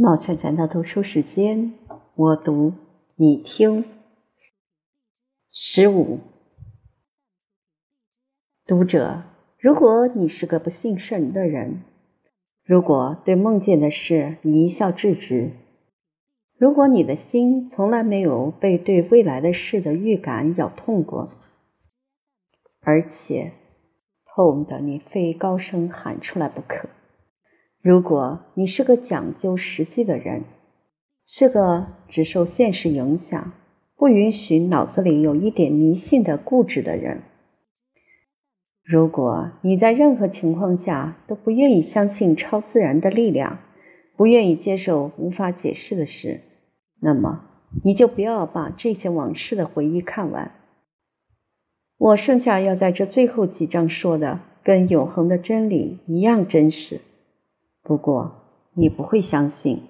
冒圈圈的读书时间，我读你听。十五，读者，如果你是个不信神的人，如果对梦见的事你一笑置之，如果你的心从来没有被对未来的事的预感咬痛过，而且痛的你非高声喊出来不可。如果你是个讲究实际的人，是个只受现实影响、不允许脑子里有一点迷信的固执的人，如果你在任何情况下都不愿意相信超自然的力量，不愿意接受无法解释的事，那么你就不要把这些往事的回忆看完。我剩下要在这最后几章说的，跟永恒的真理一样真实。不过你不会相信，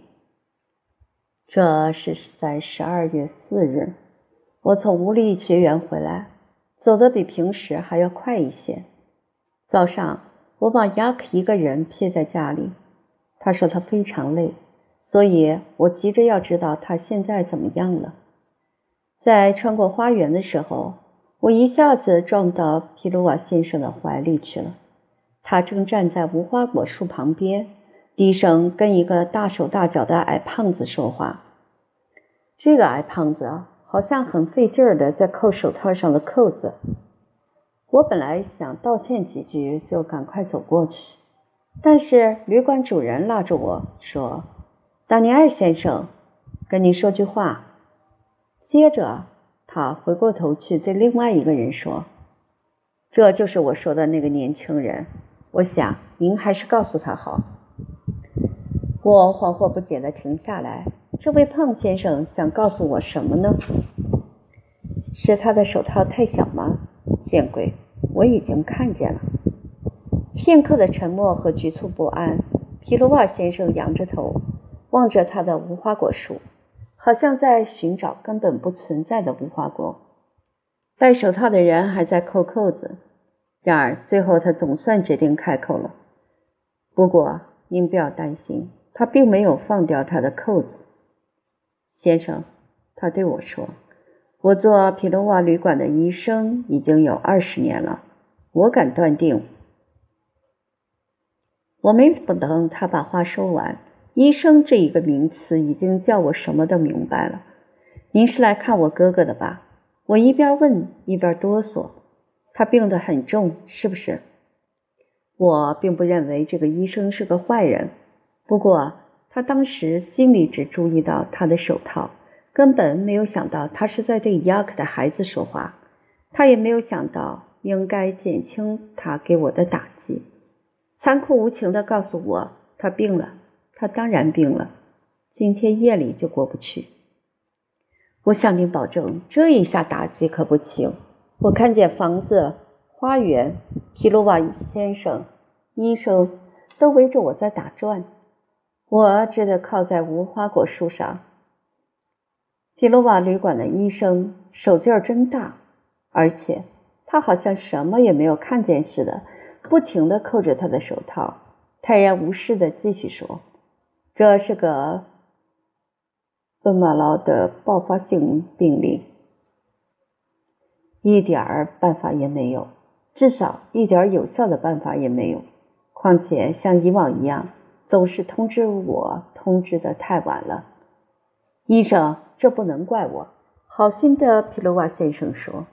这是在十二月四日，我从无力学园回来，走得比平时还要快一些。早上我把雅克一个人撇在家里，他说他非常累，所以我急着要知道他现在怎么样了。在穿过花园的时候，我一下子撞到皮鲁瓦先生的怀里去了，他正站在无花果树旁边。低声跟一个大手大脚的矮胖子说话。这个矮胖子好像很费劲儿的在扣手套上的扣子。我本来想道歉几句就赶快走过去，但是旅馆主人拉着我说：“达尼尔先生，跟您说句话。”接着他回过头去对另外一个人说：“这就是我说的那个年轻人。我想您还是告诉他好。”我惶惑不解的停下来。这位胖先生想告诉我什么呢？是他的手套太小吗？见鬼！我已经看见了。片刻的沉默和局促不安。皮罗瓦先生仰着头，望着他的无花果树，好像在寻找根本不存在的无花果。戴手套的人还在扣扣子。然而，最后他总算决定开口了。不过，您不要担心。他并没有放掉他的扣子，先生，他对我说：“我做皮罗瓦旅馆的医生已经有二十年了，我敢断定。”我没等他把话说完，“医生”这一个名词已经叫我什么都明白了。您是来看我哥哥的吧？我一边问一边哆嗦。他病得很重，是不是？我并不认为这个医生是个坏人。不过，他当时心里只注意到他的手套，根本没有想到他是在对雅克的孩子说话。他也没有想到应该减轻他给我的打击，残酷无情地告诉我他病了。他当然病了，今天夜里就过不去。我向您保证，这一下打击可不轻。我看见房子、花园、皮鲁瓦先生、医生都围着我在打转。我只得靠在无花果树上。皮罗瓦旅馆的医生手劲儿真大，而且他好像什么也没有看见似的，不停的扣着他的手套，泰然无事的继续说：“这是个奔马劳的爆发性病例，一点儿办法也没有，至少一点有效的办法也没有。况且像以往一样。”总是通知我，通知的太晚了。医生，这不能怪我。好心的皮鲁瓦先生说，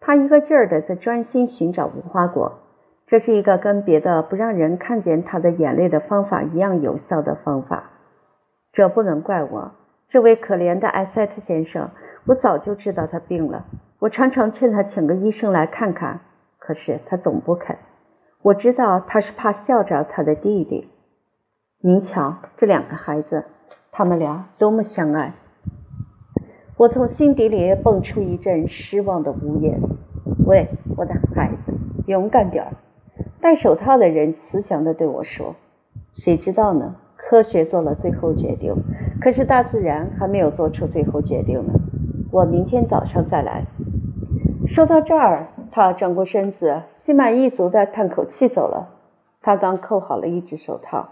他一个劲儿的在专心寻找无花果。这是一个跟别的不让人看见他的眼泪的方法一样有效的方法。这不能怪我，这位可怜的艾塞特先生。我早就知道他病了。我常常劝他请个医生来看看，可是他总不肯。我知道他是怕笑着他的弟弟。您瞧，这两个孩子，他们俩多么相爱！我从心底里蹦出一阵失望的呜咽。喂，我的孩子，勇敢点儿！戴手套的人慈祥地对我说：“谁知道呢？科学做了最后决定，可是大自然还没有做出最后决定呢。我明天早上再来。”说到这儿，他转过身子，心满意足地叹口气走了。他刚扣好了一只手套。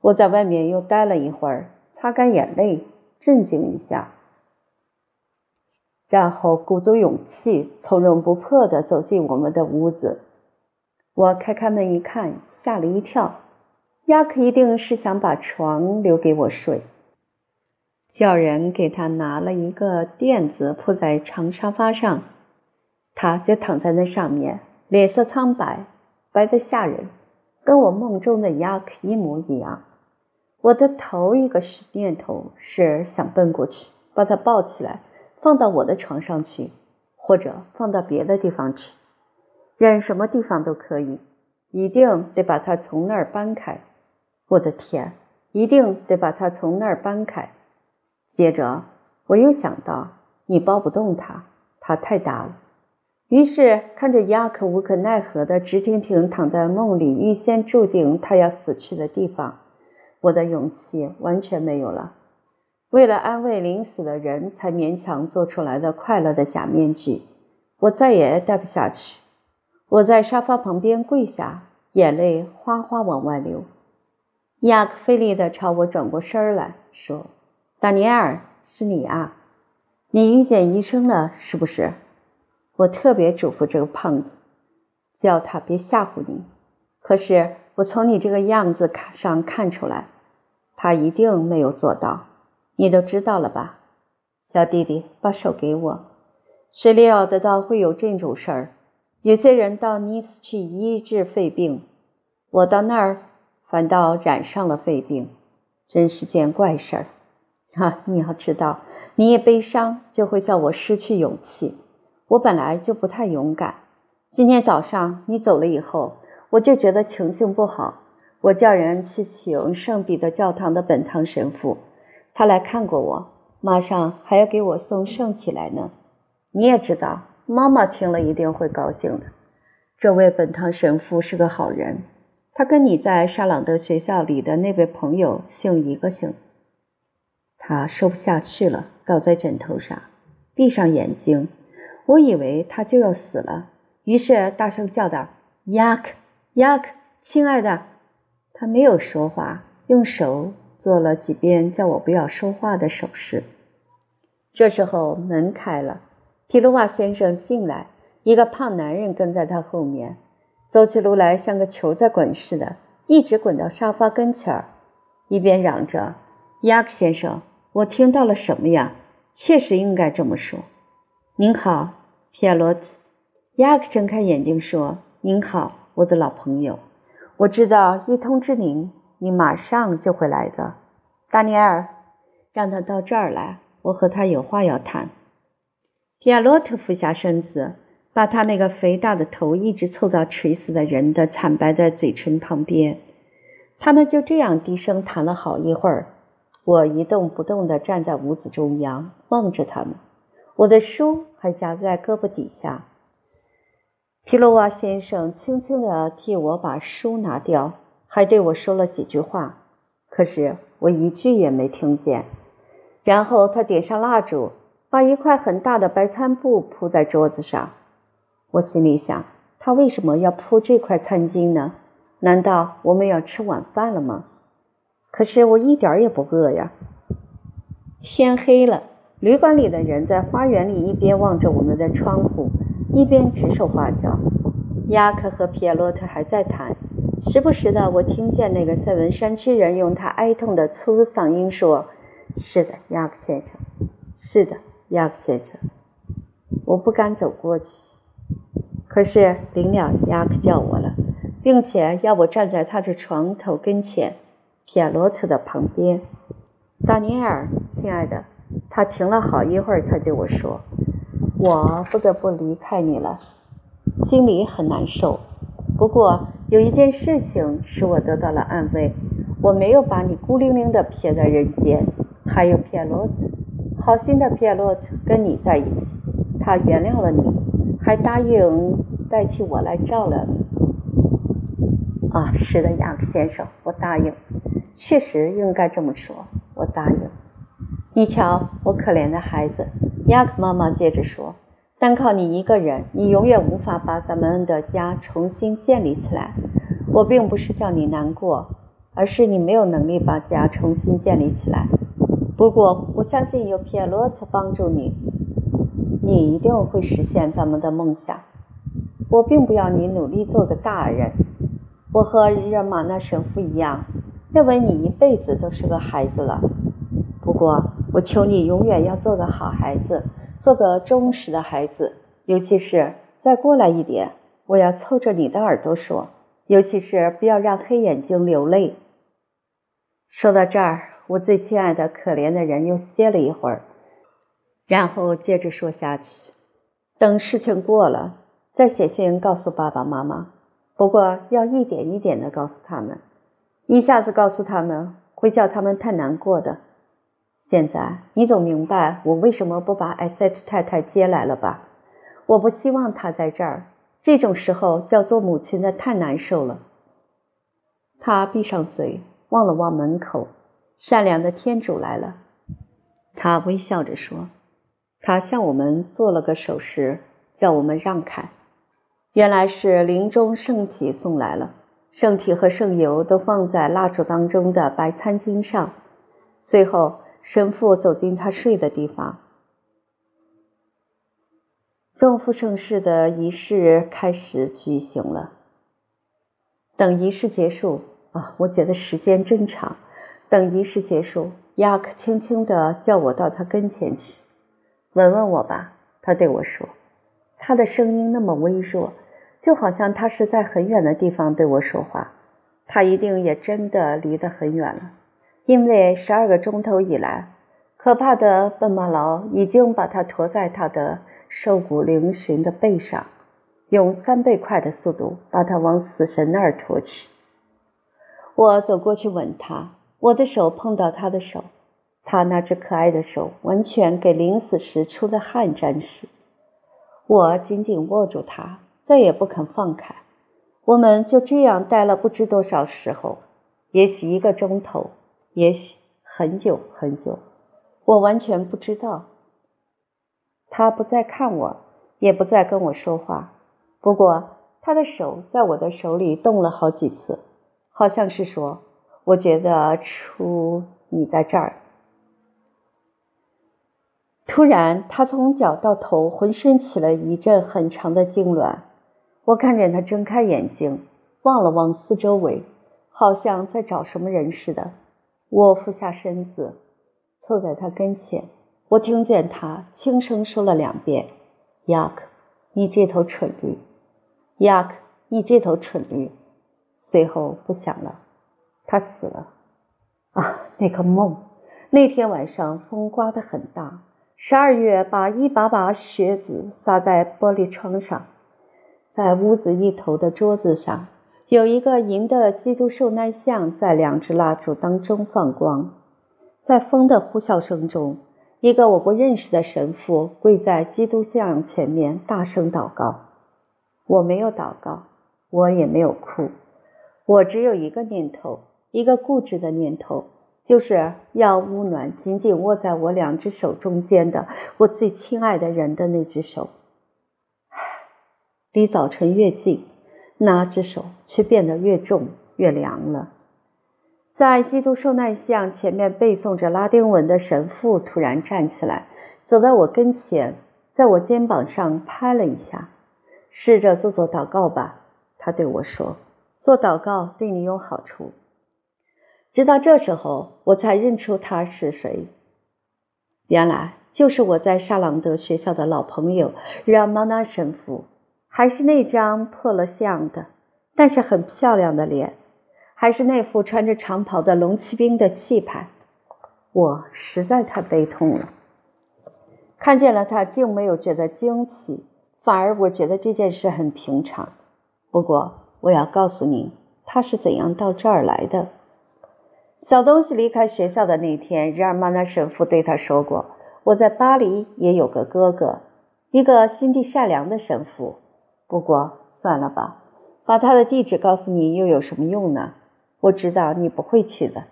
我在外面又待了一会儿，擦干眼泪，镇静一下，然后鼓足勇气，从容不迫地走进我们的屋子。我开开门一看，吓了一跳。亚克一定是想把床留给我睡，叫人给他拿了一个垫子铺在长沙发上，他就躺在那上面，脸色苍白，白得吓人，跟我梦中的 Yak 一模一样。我的头一个念头是想奔过去，把他抱起来，放到我的床上去，或者放到别的地方去，任什么地方都可以，一定得把他从那儿搬开。我的天，一定得把他从那儿搬开。接着，我又想到，你抱不动他，他太大了。于是，看着亚克无可奈何的直挺挺躺在梦里预先注定他要死去的地方，我的勇气完全没有了。为了安慰临死的人才勉强做出来的快乐的假面具，我再也待不下去。我在沙发旁边跪下，眼泪哗哗往外流。亚克费力地朝我转过身来说：“达尼尔，是你啊？你遇见医生了是不是？我特别嘱咐这个胖子，叫他别吓唬你。可是我从你这个样子看上看出来，他一定没有做到。你都知道了吧？小弟弟，把手给我。谁料得到会有这种事儿？有些人到尼斯去医治肺病，我到那儿。”反倒染上了肺病，真是件怪事儿。哈，你要知道，你一悲伤就会叫我失去勇气。我本来就不太勇敢。今天早上你走了以后，我就觉得情形不好。我叫人去请圣彼得教堂的本堂神父，他来看过我，马上还要给我送圣起来呢。你也知道，妈妈听了一定会高兴的。这位本堂神父是个好人。他跟你在沙朗德学校里的那位朋友姓一个姓。他说不下去了，倒在枕头上，闭上眼睛。我以为他就要死了，于是大声叫道：“亚克，亚克，亲爱的！”他没有说话，用手做了几遍叫我不要说话的手势。这时候门开了，皮鲁瓦先生进来，一个胖男人跟在他后面。走起路来像个球在滚似的，一直滚到沙发跟前儿，一边嚷着：“亚克先生，我听到了什么呀？确实应该这么说。”“您好，皮亚罗兹。”亚克睁开眼睛说：“您好，我的老朋友。我知道一通知您，你马上就会来的。达尼尔，让他到这儿来，我和他有话要谈。”皮亚罗特俯下身子。把他那个肥大的头一直凑到垂死的人的惨白的嘴唇旁边，他们就这样低声谈了好一会儿。我一动不动地站在屋子中央，望着他们，我的书还夹在胳膊底下。皮罗瓦先生轻轻地替我把书拿掉，还对我说了几句话，可是我一句也没听见。然后他点上蜡烛，把一块很大的白餐布铺在桌子上。我心里想，他为什么要铺这块餐巾呢？难道我们要吃晚饭了吗？可是我一点也不饿呀。天黑了，旅馆里的人在花园里一边望着我们的窗户，一边指手画脚。亚克和皮耶洛特还在谈，时不时的我听见那个塞文山区人用他哀痛的粗嗓音说：“是的，亚克先生，是的，亚克先生。”我不敢走过去。可是临了，亚克叫我了，并且要我站在他的床头跟前，皮亚洛特的旁边。达尼尔，亲爱的，他停了好一会儿才对我说：“我不得不离开你了，心里很难受。不过有一件事情使我得到了安慰，我没有把你孤零零的撇在人间。还有皮亚罗特，好心的皮亚罗特跟你在一起，他原谅了你。”还答应代替我来照料你啊！是的，亚克先生，我答应，确实应该这么说，我答应。你瞧，我可怜的孩子，亚克妈妈接着说，单靠你一个人，你永远无法把咱们的家重新建立起来。我并不是叫你难过，而是你没有能力把家重新建立起来。不过我相信有皮埃洛特帮助你，你一定会实现咱们的梦想。我并不要你努力做个大人。我和日尔玛那神父一样，认为你一辈子都是个孩子了。不过，我求你永远要做个好孩子，做个忠实的孩子。尤其是再过来一点，我要凑着你的耳朵说，尤其是不要让黑眼睛流泪。说到这儿，我最亲爱的可怜的人又歇了一会儿，然后接着说下去。等事情过了。再写信告诉爸爸妈妈，不过要一点一点的告诉他们，一下子告诉他们会叫他们太难过的。现在你总明白我为什么不把艾塞特太太接来了吧？我不希望她在这儿，这种时候叫做母亲的太难受了。他闭上嘴，望了望门口，善良的天主来了。他微笑着说：“他向我们做了个手势，叫我们让开。”原来是临终圣体送来了，圣体和圣油都放在蜡烛当中的白餐巾上。随后，神父走进他睡的地方，众父圣事的仪式开始举行了。等仪式结束啊，我觉得时间真长。等仪式结束，亚克轻轻地叫我到他跟前去，吻吻我吧。他对我说，他的声音那么微弱。就好像他是在很远的地方对我说话，他一定也真的离得很远了，因为十二个钟头以来，可怕的笨马劳已经把他驮在他的瘦骨嶙峋的背上，用三倍快的速度把他往死神那儿驮去。我走过去吻他，我的手碰到他的手，他那只可爱的手完全给临死时出的汗沾湿，我紧紧握住他。再也不肯放开，我们就这样待了不知多少时候，也许一个钟头，也许很久很久，我完全不知道。他不再看我，也不再跟我说话。不过他的手在我的手里动了好几次，好像是说：“我觉得出你在这儿。”突然，他从脚到头，浑身起了一阵很长的痉挛。我看见他睁开眼睛，望了望四周围，好像在找什么人似的。我俯下身子，凑在他跟前。我听见他轻声说了两遍：“雅克，你这头蠢驴！雅克，你这头蠢驴！”随后不响了，他死了。啊，那个梦！那天晚上风刮得很大，十二月把一把把雪子撒在玻璃窗上。在屋子一头的桌子上，有一个银的基督受难像，在两支蜡烛当中放光。在风的呼啸声中，一个我不认识的神父跪在基督像前面，大声祷告。我没有祷告，我也没有哭，我只有一个念头，一个固执的念头，就是要温暖紧紧握在我两只手中间的我最亲爱的人的那只手。离早晨越近，那只手却变得越重、越凉了。在基督受难像前面背诵着拉丁文的神父突然站起来，走到我跟前，在我肩膀上拍了一下，试着做做祷告吧。他对我说：“做祷告对你有好处。”直到这时候，我才认出他是谁，原来就是我在沙朗德学校的老朋友让马纳神父。还是那张破了相的，但是很漂亮的脸，还是那副穿着长袍的龙骑兵的气派。我实在太悲痛了。看见了他，竟没有觉得惊奇，反而我觉得这件事很平常。不过我要告诉您，他是怎样到这儿来的。小东西离开学校的那天，日尔曼纳神父对他说过：“我在巴黎也有个哥哥，一个心地善良的神父。”不过算了吧，把他的地址告诉你又有什么用呢？我知道你不会去的。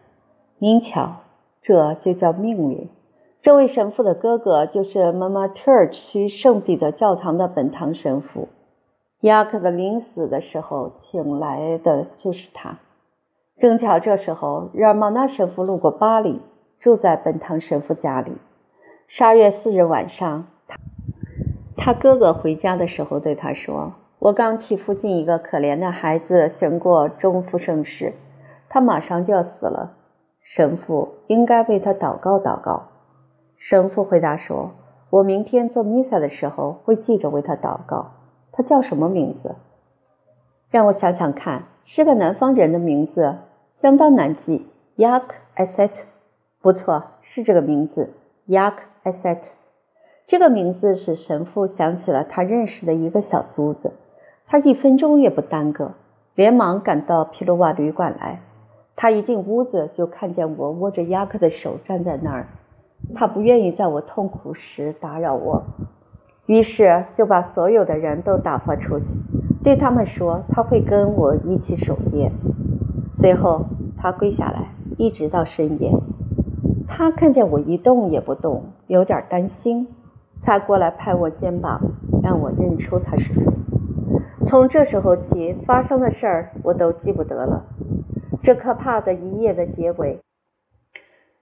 您瞧，这就叫命运。这位神父的哥哥就是妈妈特尔区圣彼得教堂的本堂神父。雅克的临死的时候请来的就是他。正巧这时候，日尔曼纳神父路过巴黎，住在本堂神父家里。十二月四日晚上，他哥哥回家的时候对他说：“我刚替附近一个可怜的孩子行过中复圣事，他马上就要死了。神父应该为他祷告祷告。”神父回答说：“我明天做弥撒的时候会记着为他祷告。他叫什么名字？让我想想看，是个南方人的名字，相当难记。Yak Aset，不错，是这个名字。Yak Aset，这个名字使神父想起了他认识的一个小租子。他一分钟也不耽搁，连忙赶到皮罗瓦旅馆来。他一进屋子，就看见我握着亚克的手站在那儿。他不愿意在我痛苦时打扰我，于是就把所有的人都打发出去，对他们说他会跟我一起守夜。随后他跪下来，一直到深夜。他看见我一动也不动，有点担心，才过来拍我肩膀，让我认出他是谁。从这时候起，发生的事儿我都记不得了。这可怕的一夜的结尾。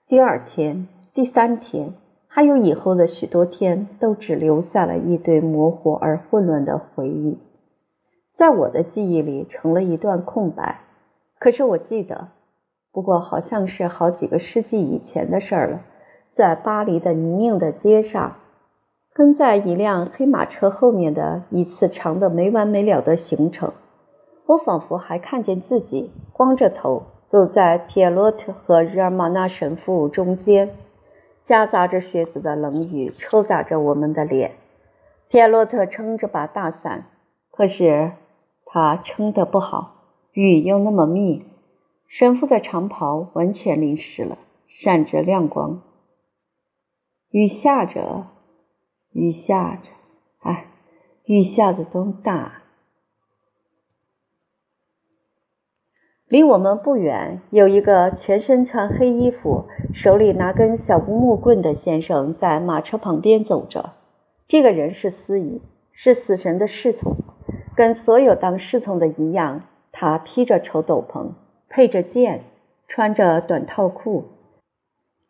第二天。第三天，还有以后的许多天，都只留下了一堆模糊而混乱的回忆，在我的记忆里成了一段空白。可是我记得，不过好像是好几个世纪以前的事了。在巴黎的泥泞的街上，跟在一辆黑马车后面的一次长的没完没了的行程，我仿佛还看见自己光着头走在皮耶洛特和日尔玛纳神父中间。夹杂着靴子的冷雨抽打着我们的脸。皮埃洛特撑着把大伞，可是他撑得不好，雨又那么密。神父的长袍完全淋湿了，闪着亮光。雨下着，雨下着，哎，雨下的多大！离我们不远，有一个全身穿黑衣服、手里拿根小木棍的先生在马车旁边走着。这个人是司仪，是死神的侍从，跟所有当侍从的一样。他披着绸斗篷，配着剑，穿着短套裤，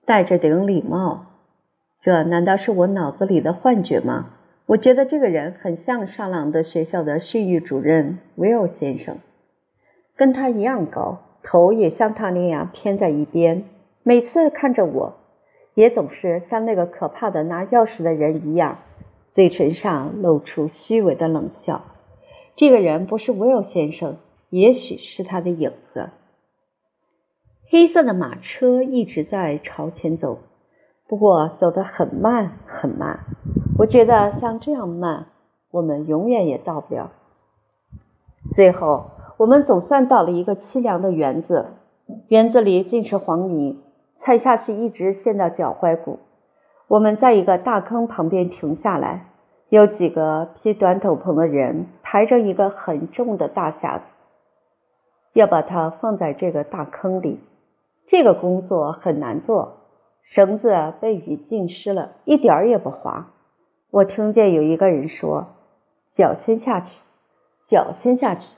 戴着顶礼帽。这难道是我脑子里的幻觉吗？我觉得这个人很像上朗的学校的训育主任威尔先生。跟他一样高，头也像他那样偏在一边。每次看着我，也总是像那个可怕的拿钥匙的人一样，嘴唇上露出虚伪的冷笑。这个人不是威尔先生，也许是他的影子。黑色的马车一直在朝前走，不过走得很慢很慢。我觉得像这样慢，我们永远也到不了。最后。我们总算到了一个凄凉的园子，园子里尽是黄泥，踩下去一直陷到脚踝骨。我们在一个大坑旁边停下来，有几个披短斗篷的人抬着一个很重的大匣子，要把它放在这个大坑里。这个工作很难做，绳子被雨浸湿了，一点儿也不滑。我听见有一个人说：“脚先下去，脚先下去。”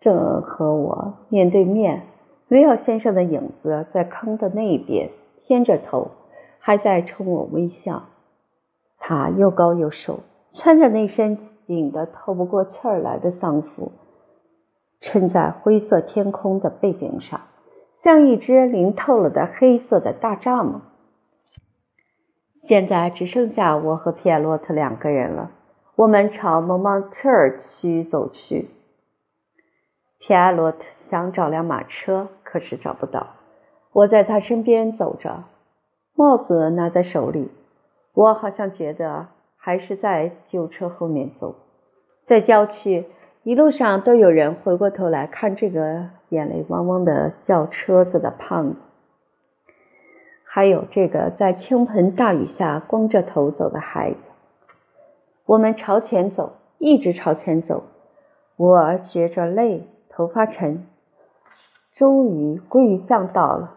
正和我面对面，威尔先生的影子在坑的那边，偏着头，还在冲我微笑。他又高又瘦，穿着那身紧得透不过气儿来的丧服，衬在灰色天空的背景上，像一只淋透了的黑色的大蚱蜢。现在只剩下我和皮埃洛特两个人了，我们朝蒙芒特尔区走去。皮埃洛特想找辆马车，可是找不到。我在他身边走着，帽子拿在手里。我好像觉得还是在旧车后面走。在郊区，一路上都有人回过头来看这个眼泪汪汪的叫车子的胖子，还有这个在倾盆大雨下光着头走的孩子。我们朝前走，一直朝前走。我觉着累。头发沉，终于归于巷到了。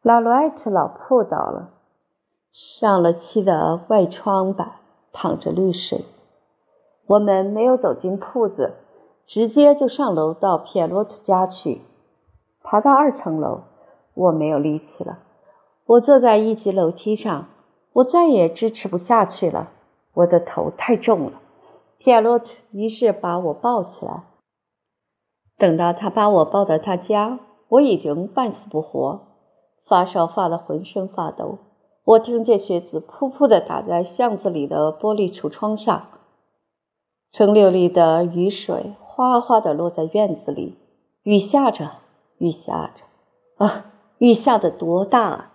老罗埃特老铺倒了，上了漆的外窗板淌着绿水。我们没有走进铺子，直接就上楼到皮埃洛特家去。爬到二层楼，我没有力气了，我坐在一级楼梯上，我再也支持不下去了，我的头太重了。皮亚洛特于是把我抱起来。等到他把我抱到他家，我已经半死不活，发烧发得浑身发抖。我听见靴子噗噗地打在巷子里的玻璃橱窗上，城六里的雨水哗哗地落在院子里。雨下着，雨下着，啊，雨下得多大啊！